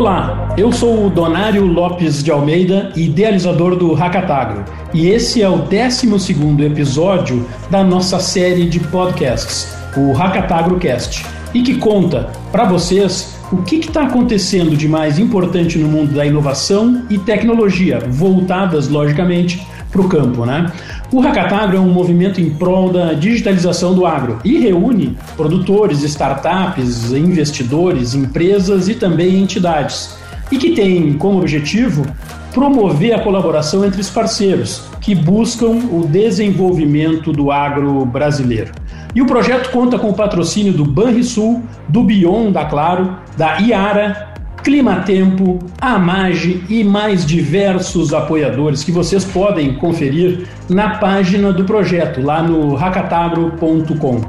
Olá, eu sou o Donário Lopes de Almeida, idealizador do Hackatagro, e esse é o 12 episódio da nossa série de podcasts, o Hackatagro Cast, e que conta para vocês o que está acontecendo de mais importante no mundo da inovação e tecnologia, voltadas, logicamente, para o campo. Né? O Hackatagro é um movimento em prol da digitalização do agro e reúne produtores, startups, investidores, empresas e também entidades, e que tem como objetivo promover a colaboração entre os parceiros que buscam o desenvolvimento do agro brasileiro. E o projeto conta com o patrocínio do Banrisul, do Bion da Claro, da Iara Climatempo, Amage e mais diversos apoiadores que vocês podem conferir na página do projeto, lá no racatagro.com.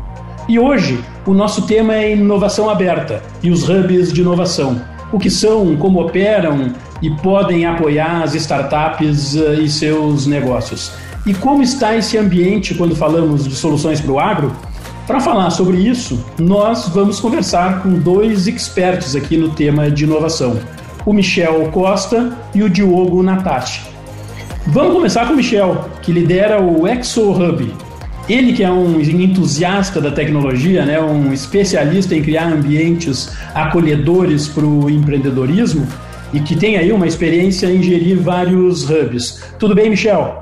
E hoje o nosso tema é inovação aberta e os hubs de inovação. O que são, como operam e podem apoiar as startups eh, e seus negócios. E como está esse ambiente quando falamos de soluções para o agro? Para falar sobre isso, nós vamos conversar com dois expertos aqui no tema de inovação, o Michel Costa e o Diogo Natati. Vamos começar com o Michel, que lidera o ExoHub. Ele que é um entusiasta da tecnologia, né, um especialista em criar ambientes acolhedores para o empreendedorismo e que tem aí uma experiência em gerir vários hubs. Tudo bem, Michel?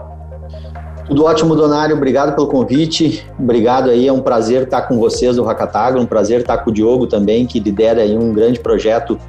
Tudo ótimo, Donário. Obrigado pelo convite. Obrigado aí. É um prazer estar com vocês do Hackatagro, um prazer estar com o Diogo também, que lidera aí um grande projeto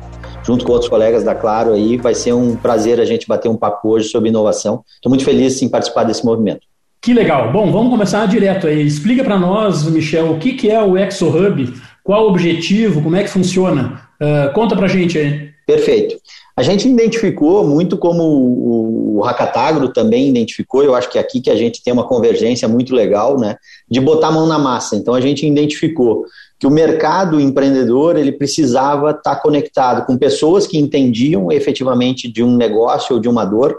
junto com outros colegas da Claro aí. Vai ser um prazer a gente bater um papo hoje sobre inovação. Estou muito feliz em participar desse movimento. Que legal. Bom, vamos começar direto aí. Explica para nós, Michel, o que, que é o ExoHub, qual o objetivo, como é que funciona. Uh, conta para gente aí. Perfeito. A gente identificou muito como o, Hackatagro também identificou, eu acho que é aqui que a gente tem uma convergência muito legal, né, de botar a mão na massa. Então a gente identificou que o mercado empreendedor ele precisava estar conectado com pessoas que entendiam efetivamente de um negócio ou de uma dor,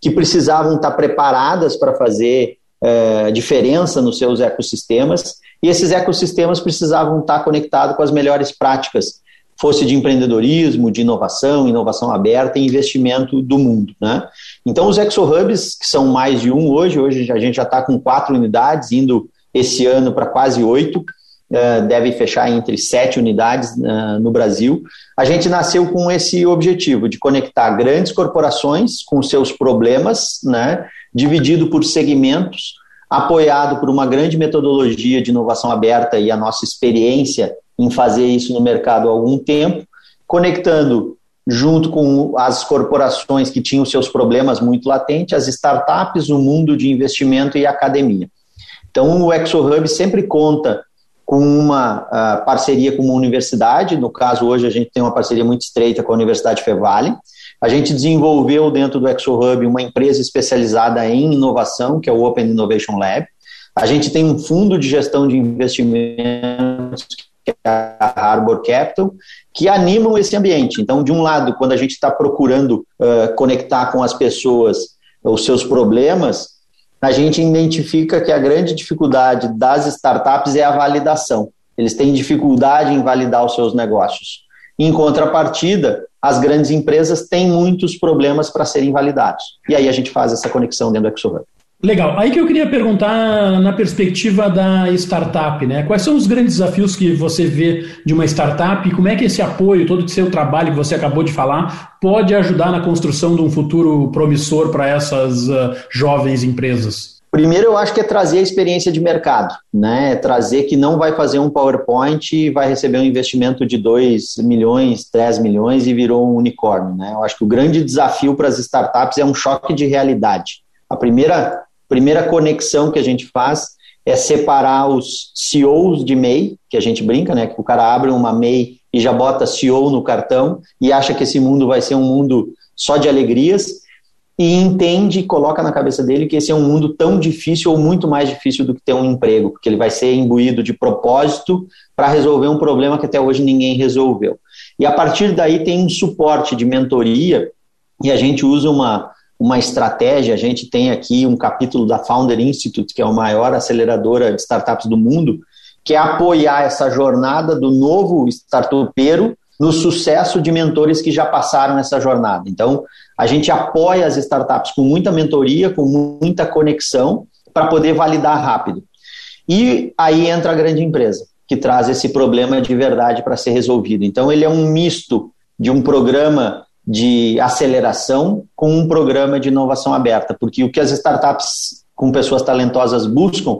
que precisavam estar preparadas para fazer é, diferença nos seus ecossistemas, e esses ecossistemas precisavam estar conectados com as melhores práticas fosse de empreendedorismo, de inovação, inovação aberta e investimento do mundo. Né? Então, os ExoHubs, que são mais de um hoje, hoje a gente já está com quatro unidades, indo esse ano para quase oito, uh, deve fechar entre sete unidades uh, no Brasil. A gente nasceu com esse objetivo de conectar grandes corporações com seus problemas, né, dividido por segmentos, apoiado por uma grande metodologia de inovação aberta e a nossa experiência em fazer isso no mercado há algum tempo, conectando junto com as corporações que tinham seus problemas muito latentes, as startups, o mundo de investimento e academia. Então, o ExoHub sempre conta com uma uh, parceria com uma universidade, no caso, hoje a gente tem uma parceria muito estreita com a Universidade Fevale. A gente desenvolveu dentro do ExoHub uma empresa especializada em inovação, que é o Open Innovation Lab. A gente tem um fundo de gestão de investimentos que é a Harbor Capital, que animam esse ambiente. Então, de um lado, quando a gente está procurando uh, conectar com as pessoas os seus problemas, a gente identifica que a grande dificuldade das startups é a validação. Eles têm dificuldade em validar os seus negócios. Em contrapartida, as grandes empresas têm muitos problemas para serem validados. E aí a gente faz essa conexão dentro do ExoHub. Legal. Aí que eu queria perguntar na perspectiva da startup, né? Quais são os grandes desafios que você vê de uma startup e como é que esse apoio, todo o seu trabalho que você acabou de falar, pode ajudar na construção de um futuro promissor para essas uh, jovens empresas? Primeiro, eu acho que é trazer a experiência de mercado, né? É trazer que não vai fazer um PowerPoint e vai receber um investimento de 2 milhões, 3 milhões e virou um unicórnio, né? Eu acho que o grande desafio para as startups é um choque de realidade. A primeira primeira conexão que a gente faz é separar os CEOs de MEI, que a gente brinca, né? Que o cara abre uma MEI e já bota CEO no cartão e acha que esse mundo vai ser um mundo só de alegrias e entende e coloca na cabeça dele que esse é um mundo tão difícil ou muito mais difícil do que ter um emprego, porque ele vai ser imbuído de propósito para resolver um problema que até hoje ninguém resolveu. E a partir daí tem um suporte de mentoria e a gente usa uma, uma estratégia. A gente tem aqui um capítulo da Founder Institute, que é a maior aceleradora de startups do mundo, que é apoiar essa jornada do novo startupeiro no sucesso de mentores que já passaram essa jornada. Então, a gente apoia as startups com muita mentoria, com muita conexão, para poder validar rápido. E aí entra a grande empresa, que traz esse problema de verdade para ser resolvido. Então, ele é um misto de um programa de aceleração com um programa de inovação aberta, porque o que as startups com pessoas talentosas buscam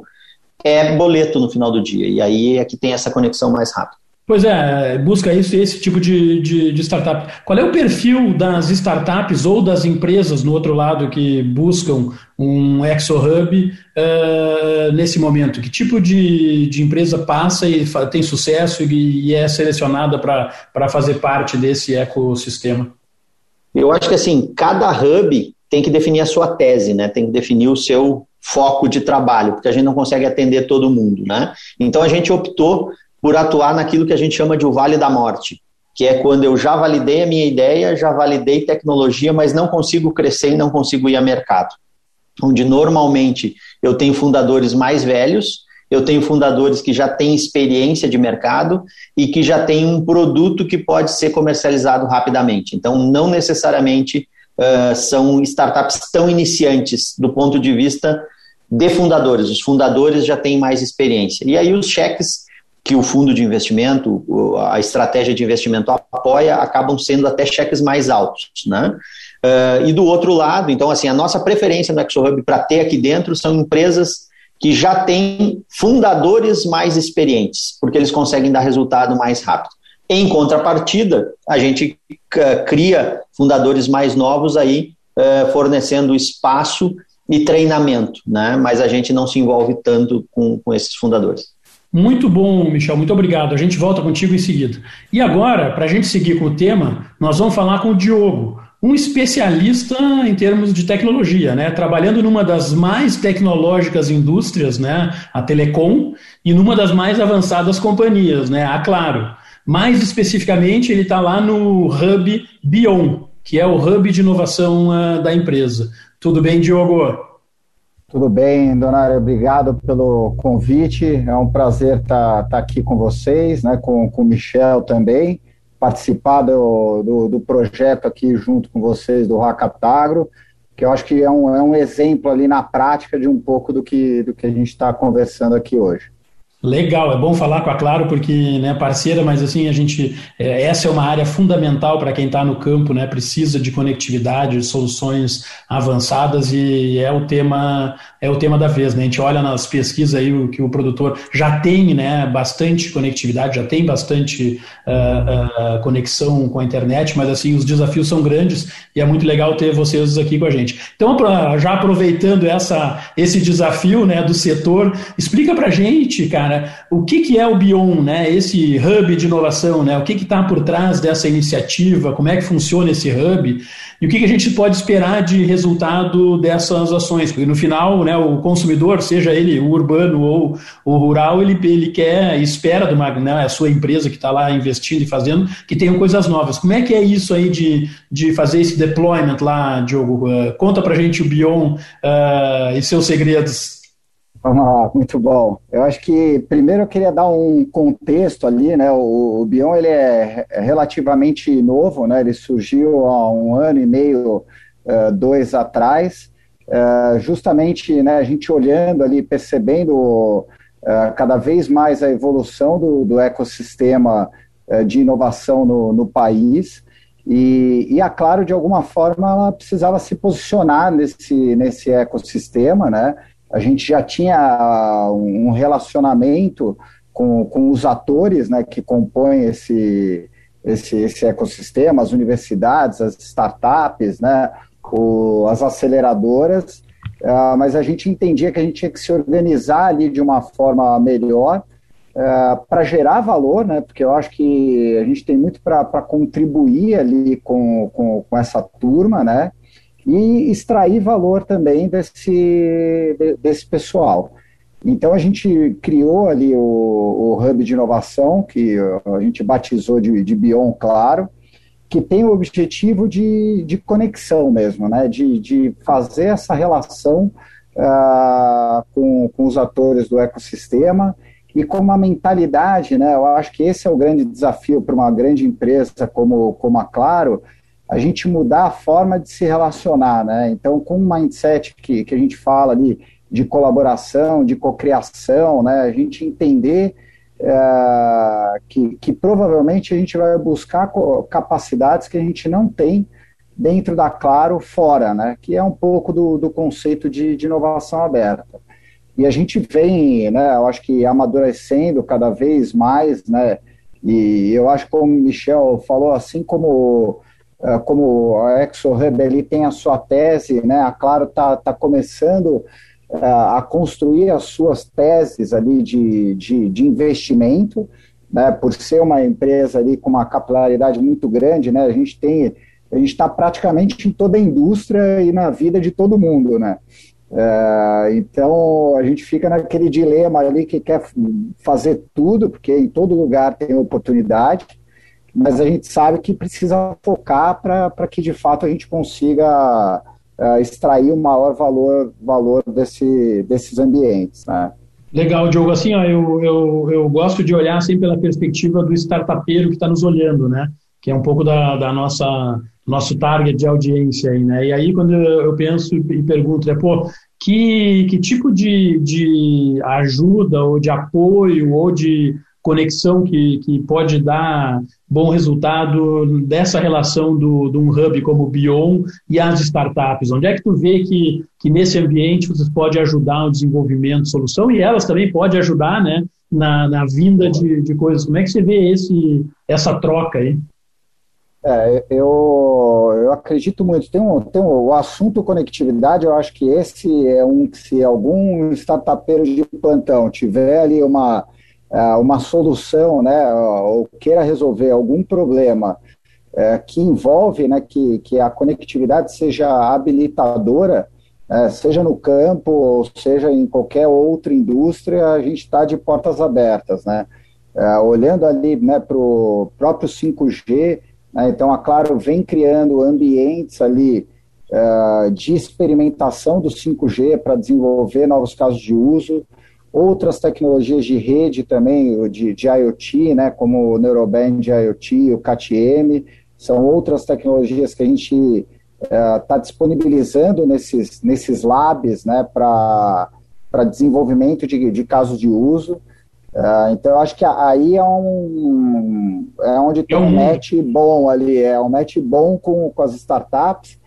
é boleto no final do dia, e aí é que tem essa conexão mais rápida. Pois é, busca isso esse tipo de, de, de, startup. Qual é o perfil das startups ou das empresas no outro lado que buscam um ExoHub uh, nesse momento? Que tipo de, de empresa passa e tem sucesso e, e é selecionada para fazer parte desse ecossistema? Eu acho que assim, cada hub tem que definir a sua tese, né? Tem que definir o seu foco de trabalho, porque a gente não consegue atender todo mundo, né? Então a gente optou por atuar naquilo que a gente chama de o Vale da Morte, que é quando eu já validei a minha ideia, já validei tecnologia, mas não consigo crescer e não consigo ir a mercado. Onde normalmente eu tenho fundadores mais velhos, eu tenho fundadores que já têm experiência de mercado e que já têm um produto que pode ser comercializado rapidamente. Então, não necessariamente uh, são startups tão iniciantes do ponto de vista de fundadores. Os fundadores já têm mais experiência. E aí, os cheques que o fundo de investimento, a estratégia de investimento apoia, acabam sendo até cheques mais altos, né? Uh, e do outro lado, então, assim, a nossa preferência no ExoHub para ter aqui dentro são empresas que já têm fundadores mais experientes, porque eles conseguem dar resultado mais rápido. Em contrapartida, a gente cria fundadores mais novos aí, uh, fornecendo espaço e treinamento, né? mas a gente não se envolve tanto com, com esses fundadores. Muito bom, Michel, muito obrigado. A gente volta contigo em seguida. E agora, para a gente seguir com o tema, nós vamos falar com o Diogo, um especialista em termos de tecnologia, né? trabalhando numa das mais tecnológicas indústrias, né? a Telecom, e numa das mais avançadas companhias, né? a Claro. Mais especificamente, ele está lá no Hub Bion, que é o hub de inovação uh, da empresa. Tudo bem, Diogo? Tudo bem, dona obrigado pelo convite. É um prazer estar, tá, tá aqui com vocês, né, com, com o Michel também, participar do, do, do projeto aqui junto com vocês do Racatagro, que eu acho que é um, é um exemplo ali na prática de um pouco do que, do que a gente está conversando aqui hoje. Legal, é bom falar com a Claro porque né, parceira, mas assim a gente é, essa é uma área fundamental para quem está no campo, né? Precisa de conectividade, soluções avançadas e é o tema é o tema da vez, né? A gente olha nas pesquisas aí o que o produtor já tem, né? Bastante conectividade, já tem bastante uh, uh, conexão com a internet, mas assim os desafios são grandes e é muito legal ter vocês aqui com a gente. Então, já aproveitando essa esse desafio, né, do setor, explica para gente, cara cara, o que, que é o Bion, né? Esse hub de inovação, né? O que está por trás dessa iniciativa? Como é que funciona esse hub? E o que, que a gente pode esperar de resultado dessas ações? Porque no final, né, o consumidor, seja ele o urbano ou o rural, ele, ele quer, espera uma, né, a sua empresa que está lá investindo e fazendo, que tenham coisas novas. Como é que é isso aí de, de fazer esse deployment lá, Diogo? Uh, conta pra gente o Bion uh, e seus segredos. Vamos lá, muito bom. Eu acho que primeiro eu queria dar um contexto ali, né? O, o Bion ele é relativamente novo, né? Ele surgiu há um ano e meio, uh, dois atrás, uh, justamente, né? A gente olhando ali, percebendo uh, cada vez mais a evolução do, do ecossistema de inovação no, no país. E, e, a Claro, de alguma forma, ela precisava se posicionar nesse, nesse ecossistema, né? A gente já tinha um relacionamento com, com os atores né, que compõem esse, esse, esse ecossistema, as universidades, as startups, né, o, as aceleradoras, uh, mas a gente entendia que a gente tinha que se organizar ali de uma forma melhor uh, ah, para gerar valor, né, porque eu acho que a gente tem muito para contribuir ali com, com, com essa turma, né, e extrair valor também desse, desse pessoal. Então a gente criou ali o, o Hub de Inovação, que a gente batizou de, de Bion Claro, que tem o objetivo de, de conexão mesmo, né? de, de fazer essa relação uh, com, com os atores do ecossistema e com uma mentalidade, né? Eu acho que esse é o grande desafio para uma grande empresa como, como a Claro, a gente mudar a forma de se relacionar, né? Então, com um mindset que, que a gente fala ali de colaboração, de cocriação, né? A gente entender é, que, que provavelmente a gente vai buscar capacidades que a gente não tem dentro da Claro fora, né? Que é um pouco do, do conceito de, de inovação aberta. E a gente vem, né? Eu acho que amadurecendo cada vez mais, né? E eu acho que como o Michel falou, assim como como a ExoHub ali tem a sua tese, né? A Claro está tá começando é, a construir as suas teses ali de, de, de, investimento, né, por ser uma empresa ali com uma capilaridade muito grande, né, a gente tem, a gente está praticamente em toda a indústria e na vida de todo mundo, né, é, então a gente fica naquele dilema ali que quer fazer tudo, porque em todo lugar tem oportunidade, mas a gente sabe que precisa focar para que de fato a gente consiga uh, extrair o maior valor, valor desse, desses ambientes. Né? Legal, Diogo. Assim, ó, eu, eu, eu gosto de olhar sempre pela perspectiva do startupeiro que está nos olhando, né? Que é um pouco da, da nossa nosso target de audiência aí, né? E aí quando eu penso e pergunto, é pô, que, que tipo de, de ajuda ou de apoio ou de conexão que, que pode dar bom resultado dessa relação do, de um hub como o Bion e as startups? Onde é que tu vê que, que nesse ambiente você pode ajudar o desenvolvimento de solução e elas também podem ajudar né, na, na vinda de, de coisas? Como é que você vê esse, essa troca aí? É, eu, eu acredito muito. Tem, um, tem um, o assunto conectividade, eu acho que esse é um que se algum startupeiro de plantão tiver ali uma uma solução, né, ou queira resolver algum problema é, que envolve né, que, que a conectividade seja habilitadora, é, seja no campo ou seja em qualquer outra indústria, a gente está de portas abertas. Né? É, olhando ali né, para o próprio 5G, né, então a Claro vem criando ambientes ali é, de experimentação do 5G para desenvolver novos casos de uso, outras tecnologias de rede também, de, de IoT, né, como o Neuroband IoT, o CAT-M, são outras tecnologias que a gente está uh, disponibilizando nesses, nesses labs né, para desenvolvimento de, de casos de uso. Uh, então, eu acho que aí é, um, é onde tem um match bom ali, é um match bom com, com as startups.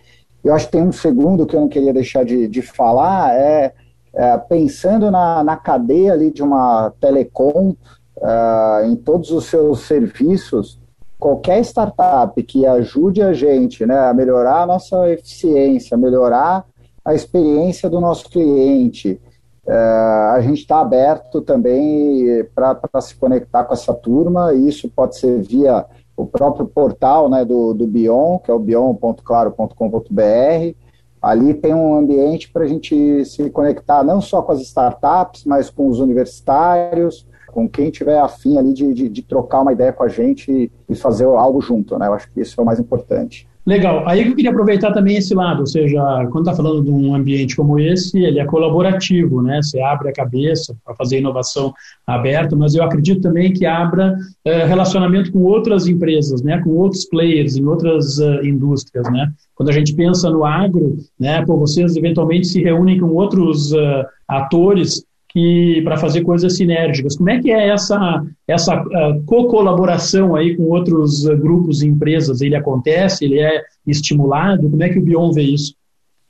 Eu acho que tem um segundo que eu não queria deixar de, de falar, é é, pensando na, na cadeia ali de uma telecom, é, em todos os seus serviços, qualquer startup que ajude a gente né, a melhorar a nossa eficiência, melhorar a experiência do nosso cliente, é, a gente está aberto também para se conectar com essa turma, e isso pode ser via o próprio portal né, do, do Bion, que é o bion.claro.com.br, Ali tem um ambiente para a gente se conectar não só com as startups, mas com os universitários, com quem tiver afim ali de, de, de trocar uma ideia com a gente e fazer algo junto, né? Eu acho que isso é o mais importante. Legal. Aí eu queria aproveitar também esse lado, ou seja, quando está falando de um ambiente como esse, ele é colaborativo, né? Você abre a cabeça para fazer inovação aberta, mas eu acredito também que abra é, relacionamento com outras empresas, né? Com outros players em outras uh, indústrias, né? Quando a gente pensa no agro, né? Pô, vocês eventualmente se reúnem com outros uh, atores que para fazer coisas sinérgicas. Como é que é essa essa uh, co-colaboração aí com outros uh, grupos e empresas? Ele acontece? Ele é estimulado? Como é que o Bion vê isso?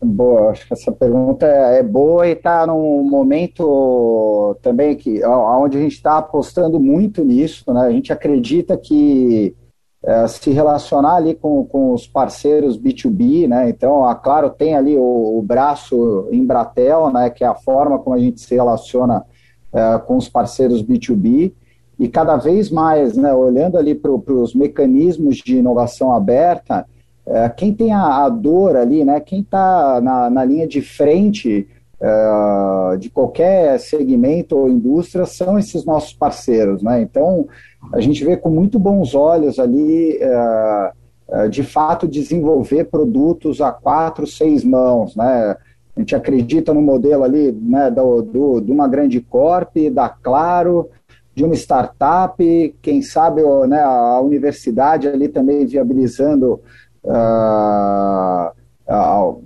Boa, acho que essa pergunta é boa e está num momento também que onde a gente está apostando muito nisso, né? A gente acredita que é, se relacionar ali com, com os parceiros B2B, né? Então, a Claro tem ali o, o braço Embratel, né? Que é a forma como a gente se relaciona é, com os parceiros B2B e cada vez mais, né? Olhando ali para os mecanismos de inovação aberta, é, quem tem a, a, dor ali, né? Quem está na, na linha de frente é, de qualquer segmento ou indústria são esses nossos parceiros, né? Então a gente vê com muito bons olhos ali, é, é, de fato, desenvolver produtos a quatro, seis mãos, né? A gente acredita no modelo ali, né, do, do, de uma grande corp, da Claro, de uma startup, quem sabe né, a universidade ali também viabilizando, uh,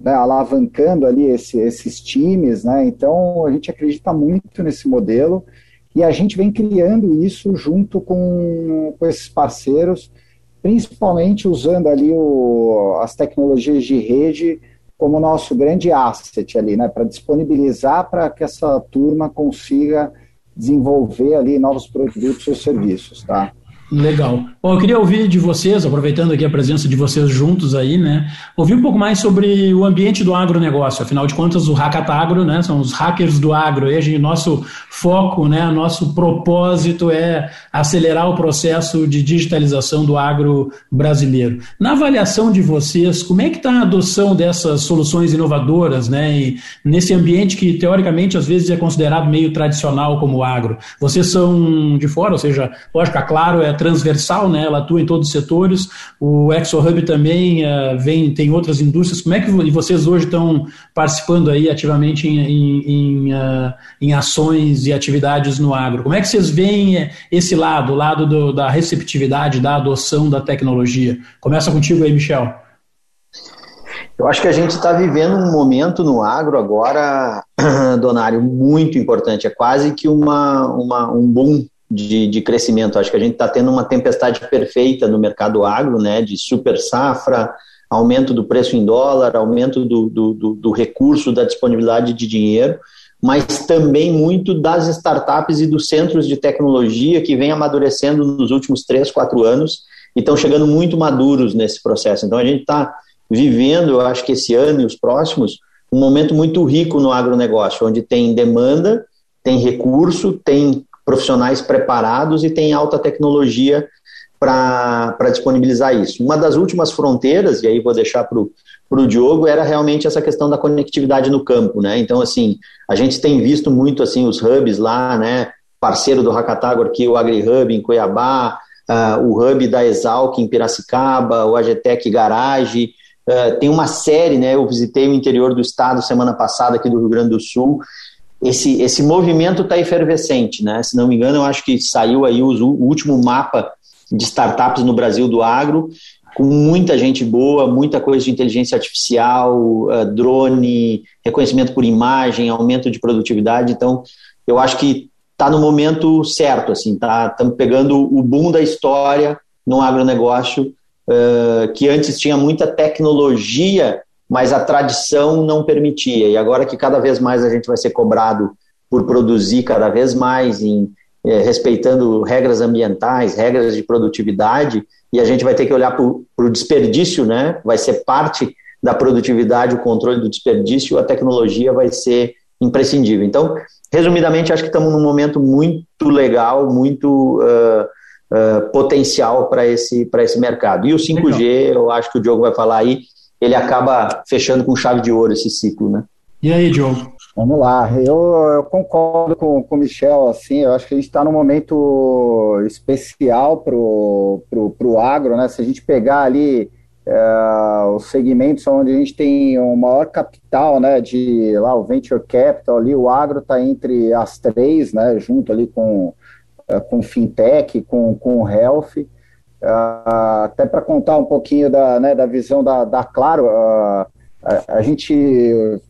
né, alavancando ali esse, esses times, né? Então a gente acredita muito nesse modelo e a gente vem criando isso junto com, com esses parceiros, principalmente usando ali o, as tecnologias de rede como nosso grande asset ali, né, para disponibilizar para que essa turma consiga desenvolver ali novos produtos ou serviços, tá? Legal. Bom, eu queria ouvir de vocês, aproveitando aqui a presença de vocês juntos aí, né? Ouvir um pouco mais sobre o ambiente do agronegócio. Afinal de contas, o Hackatagro, né? São os hackers do agro. E a gente, nosso foco, né? Nosso propósito é acelerar o processo de digitalização do agro brasileiro. Na avaliação de vocês, como é que está a adoção dessas soluções inovadoras, né? E nesse ambiente que, teoricamente, às vezes é considerado meio tradicional como agro. Vocês são de fora, ou seja, lógico, claro, é transversal, né? Ela atua em todos os setores. O ExoHub também uh, vem, tem outras indústrias. Como é que vocês hoje estão participando aí ativamente em, em, em, uh, em ações e atividades no agro? Como é que vocês veem eh, esse lado, o lado do, da receptividade, da adoção da tecnologia? Começa contigo aí, Michel. Eu acho que a gente está vivendo um momento no agro agora, Donário, muito importante. É quase que uma, uma, um boom de, de crescimento. Acho que a gente está tendo uma tempestade perfeita no mercado agro, né, de super safra, aumento do preço em dólar, aumento do, do, do, do recurso, da disponibilidade de dinheiro, mas também muito das startups e dos centros de tecnologia que vem amadurecendo nos últimos três, quatro anos e estão chegando muito maduros nesse processo. Então a gente está vivendo, eu acho que esse ano e os próximos, um momento muito rico no agronegócio, onde tem demanda, tem recurso, tem profissionais preparados e tem alta tecnologia para disponibilizar isso. Uma das últimas fronteiras, e aí vou deixar para o Diogo, era realmente essa questão da conectividade no campo, né? Então, assim, a gente tem visto muito, assim, os hubs lá, né? Parceiro do Hackatagor aqui, o AgriHub em Cuiabá, uh, o hub da Exalc em Piracicaba, o Agetec Garage, uh, tem uma série, né? Eu visitei o interior do estado semana passada aqui do Rio Grande do Sul, esse, esse movimento está efervescente, né? Se não me engano, eu acho que saiu aí o, o último mapa de startups no Brasil do agro, com muita gente boa, muita coisa de inteligência artificial, uh, drone, reconhecimento por imagem, aumento de produtividade. Então, eu acho que está no momento certo, assim, tá? Estamos pegando o boom da história no agronegócio, uh, que antes tinha muita tecnologia mas a tradição não permitia. E agora que cada vez mais a gente vai ser cobrado por produzir cada vez mais em é, respeitando regras ambientais, regras de produtividade, e a gente vai ter que olhar para o desperdício, né? Vai ser parte da produtividade o controle do desperdício, a tecnologia vai ser imprescindível. Então, resumidamente, acho que estamos num momento muito legal, muito uh, uh, potencial para esse, esse mercado. E o 5G, legal. eu acho que o Diogo vai falar aí, ele acaba fechando com chave de ouro esse ciclo, né? E aí, Diogo? Vamos lá, eu, eu concordo com, com o Michel, assim, eu acho que a gente está num momento especial para o agro, né? Se a gente pegar ali é, os segmentos onde a gente tem o maior capital, né, de lá o venture capital ali, o agro está entre as três, né, junto ali com é, com fintech, com com health. Uh, até para contar um pouquinho da, né, da visão da, da Claro, uh, a, a, gente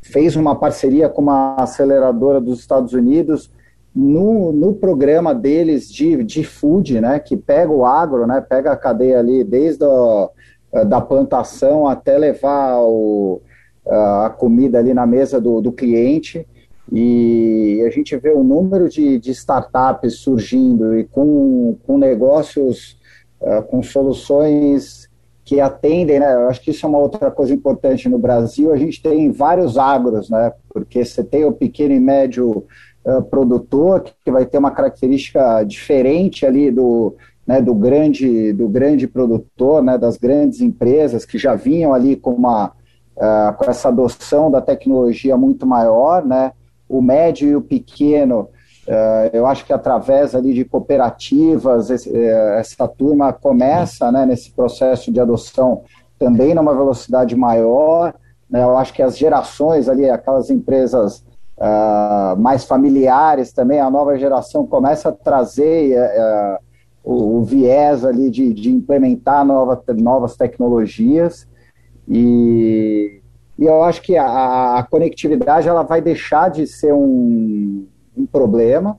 fez uma parceria com uma aceleradora dos Estados Unidos no, no programa deles de, de food, né, que pega o agro, né, pega a cadeia ali desde a, da plantação até levar o, a comida ali na mesa do, do cliente. E a gente vê o número de, de startups surgindo e com, com negócios uh, com soluções que atendem, né? Eu acho que isso é uma outra coisa importante no Brasil. A gente tem vários agros, né? Porque você tem o pequeno e médio uh, produtor que vai ter uma característica diferente ali do, né, do grande do grande produtor, né? Das grandes empresas que já vinham ali com uma uh, com essa adoção da tecnologia muito maior, né? O médio e o pequeno eu acho que através ali de cooperativas, eh, essa turma começa né, nesse processo de adoção também numa velocidade maior. Né, eu acho que as gerações ali, aquelas empresas uh, mais familiares também, a nova geração começa a trazer uh, o, o, viés ali de, de implementar nova, novas tecnologias e, e eu acho que a, a, conectividade ela vai deixar de ser um, um problema,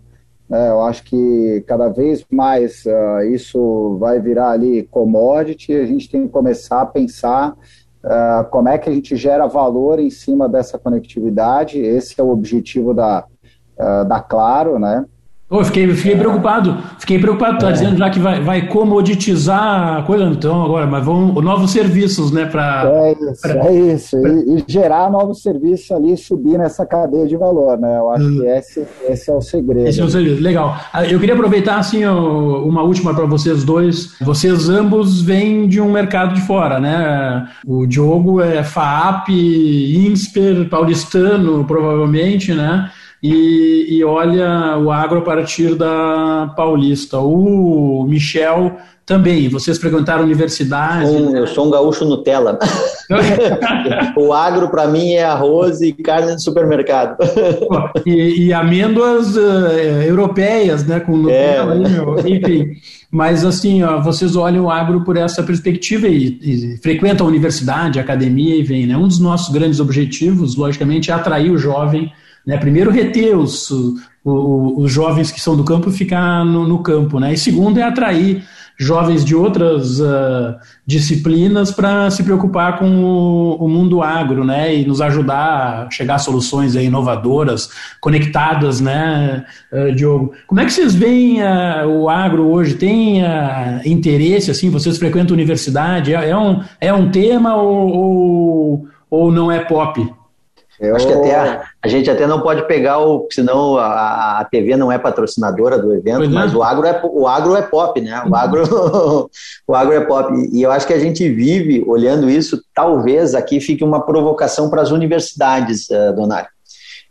né? eu acho que cada vez mais uh, isso vai virar ali commodity, a gente tem que começar a pensar Uh, como é que a gente gera valor em cima dessa conectividade. Esse é o objetivo da, uh, da Claro, né? Oh, fiquei, fiquei preocupado, fiquei preocupado, tá é. dizendo já que vai, vai comoditizar a coisa, então agora, mas vão novos serviços, né? Pra, é isso, pra, é isso. Pra... E, e, gerar novos serviços ali subir nessa cadeia de valor, né? Eu acho hum. que esse, esse é o segredo. Esse é o segredo, legal. Ah, eu queria aproveitar, assim, uma última para vocês dois. Vocês ambos vêm de um mercado de fora, né? O Diogo é FAAP, INSPER, paulistano, provavelmente, né? E, e olha o agro a partir da Paulista. O Michel também, vocês frequentaram universidade. Um, eu sou um gaúcho Nutella. o agro para mim é arroz e carne de supermercado. e, e amêndoas uh, europeias, né, com Nutella, é. enfim. Mas assim, ó, vocês olham o agro por essa perspectiva e, e frequentam a universidade, a academia e vem. Né? Um dos nossos grandes objetivos, logicamente, é atrair o jovem né? Primeiro, reter os, os jovens que são do campo e ficar no, no, campo. Né? E segundo, é atrair jovens de outras uh, disciplinas para se preocupar com o, o, mundo agro né? e nos ajudar a chegar a soluções aí, inovadoras, conectadas, né, uh, Diogo? Como é que vocês veem uh, o agro hoje? Tem interesse? assim? Vocês frequentam a universidade? É, é, um, é um tema ou, ou, ou não é pop? Eu... Acho que até a, a, gente até não pode pegar o, senão a, a TV não é patrocinadora do evento, pois mas é. o agro é o agro é pop, né? O agro o agro é pop e eu acho que a gente vive olhando isso. Talvez aqui fique uma provocação para as universidades, uh, Donário,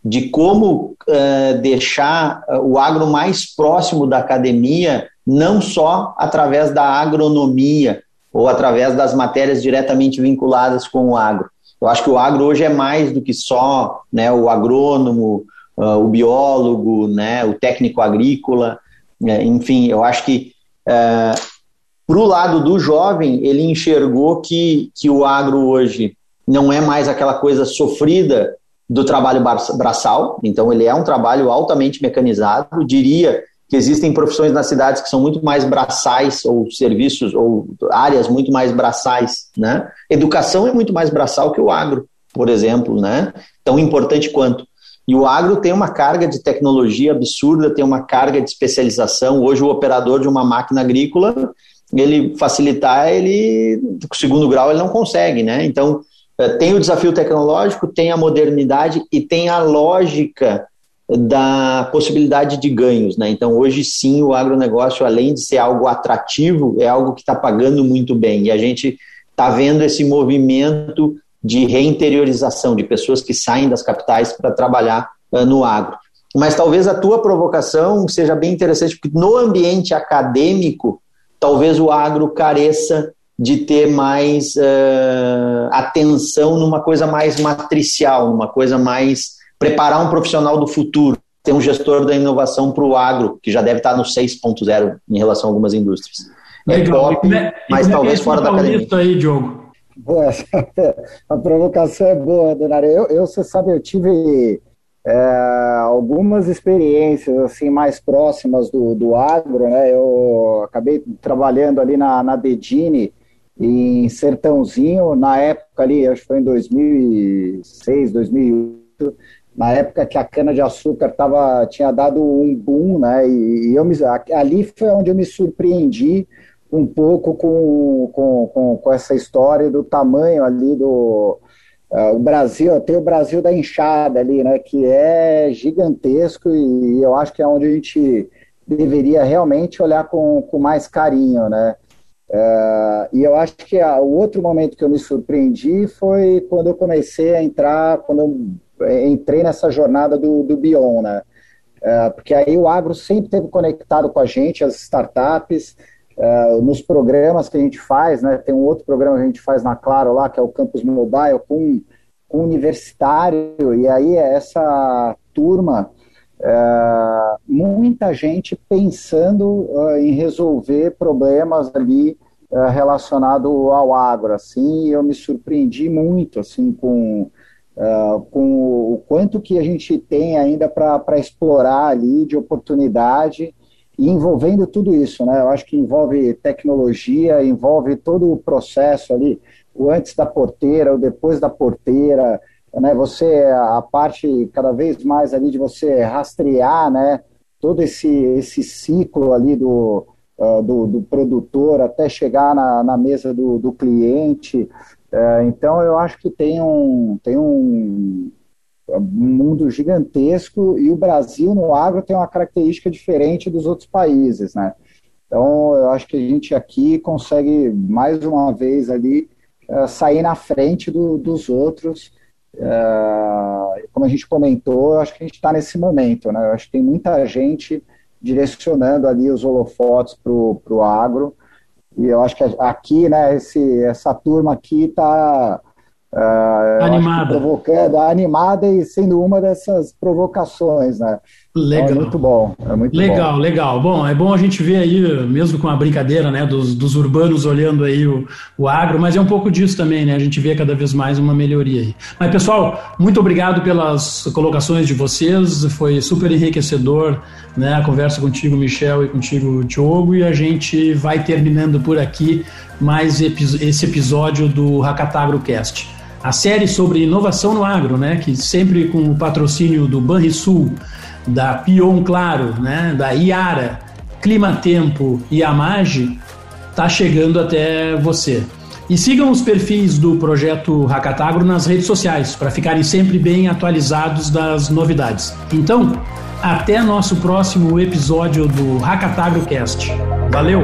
de como uh, deixar o agro mais próximo da academia, não só através da agronomia ou através das matérias diretamente vinculadas com o agro eu acho que o agro hoje é mais do que só né, o agrônomo, uh, o biólogo, né, o técnico agrícola, né, enfim, eu acho que uh, é, para o lado do jovem, ele enxergou que, que o agro hoje não é mais aquela coisa sofrida do trabalho braçal, então ele é um trabalho altamente mecanizado, diria que existem profissões nas cidades que são muito mais braçais, ou serviços, ou áreas muito mais braçais, né? Educação é muito mais braçal que o agro, por exemplo, né? Tão importante quanto. E o agro tem uma carga de tecnologia absurda, tem uma carga de especialização. Hoje, o operador de uma máquina agrícola, ele facilitar, ele, segundo grau, ele não consegue, né? Então, eh, tem o desafio tecnológico, tem a modernidade e tem a lógica da possibilidade de ganhos. Né? Então, hoje sim, o agronegócio, além de ser algo atrativo, é algo que está pagando muito bem. E a gente está vendo esse movimento de reinteriorização de pessoas que saem das capitais para trabalhar uh, no agro. Mas talvez a tua provocação seja bem interessante, porque no ambiente acadêmico, talvez o agro careça de ter mais uh, atenção numa coisa mais matricial, numa coisa mais preparar um profissional do futuro, ter um gestor da inovação para o agro, que já deve estar no 6.0 em relação a algumas indústrias. É Legal. top, é, mas talvez fora da academia. aí, Diogo. Boa, a provocação é boa, Donário. Eu, eu, você sabe, eu tive é, algumas experiências assim mais próximas do, do agro, né? Eu acabei trabalhando ali na, na Dedini, em Sertãozinho, na época ali, acho que foi em 2006, 2008, na época que a cana-de-açúcar tava, tinha dado um boom, né? E, eu me, ali foi onde eu me surpreendi um pouco com, com, com, com essa história do tamanho ali do. Uh, o Brasil, tem o Brasil da enxada ali, né? Que é gigantesco e, eu acho que é onde a gente deveria realmente olhar com, com mais carinho, né? Uh, e eu acho que a, o outro momento que eu me surpreendi foi quando eu comecei a entrar, quando eu entrei nessa jornada do, do Bion, né? É, porque aí o agro sempre esteve conectado com a gente, as startups, é, nos programas que a gente faz, né? Tem um outro programa que a gente faz na Claro lá, que é o Campus Mobile, com, com universitário, e aí essa turma, é, muita gente pensando é, em resolver problemas ali é, relacionado ao agro, assim, eu me surpreendi muito, assim, com, é, com o quanto que a gente tem ainda para explorar ali de oportunidade e envolvendo tudo isso, né? Eu acho que envolve tecnologia, envolve todo o processo ali, o antes da porteira, o depois da porteira, né? Você a parte cada vez mais ali de você rastrear, né? Todo esse esse ciclo ali do uh, do, do, produtor até chegar na, na mesa do, do cliente. Uh, então eu acho que tem um tem um um mundo gigantesco e o Brasil no agro tem uma característica diferente dos outros países, né? Então, eu acho que a gente aqui consegue, mais uma vez ali, uh, sair na frente do, dos outros. Uh, como a gente comentou, eu acho que a gente está nesse momento, né? Eu acho que tem muita gente direcionando ali os holofotes para o agro. E eu acho que aqui, né, esse, essa turma aqui está Uh, animada. Provocando, animada e sendo uma dessas provocações, né? Legal. É muito bom. É muito legal, bom. legal. Bom, é bom a gente ver aí, mesmo com a brincadeira, né, dos, dos urbanos olhando aí o, o agro, mas é um pouco disso também, né? A gente vê cada vez mais uma melhoria aí. Mas, pessoal, muito obrigado pelas colocações de vocês. Foi super enriquecedor, né? A conversa contigo, Michel, e contigo, Diogo, e a gente vai terminando por aqui mais esse episódio do Hackatagro Cast a série sobre inovação no agro, né, que sempre com o patrocínio do Banrisul, da Pion Claro, né, da Iara, Climatempo e Amage, está chegando até você. E sigam os perfis do projeto Hackatagro nas redes sociais para ficarem sempre bem atualizados das novidades. Então, até nosso próximo episódio do Hackatagro Cast. Valeu!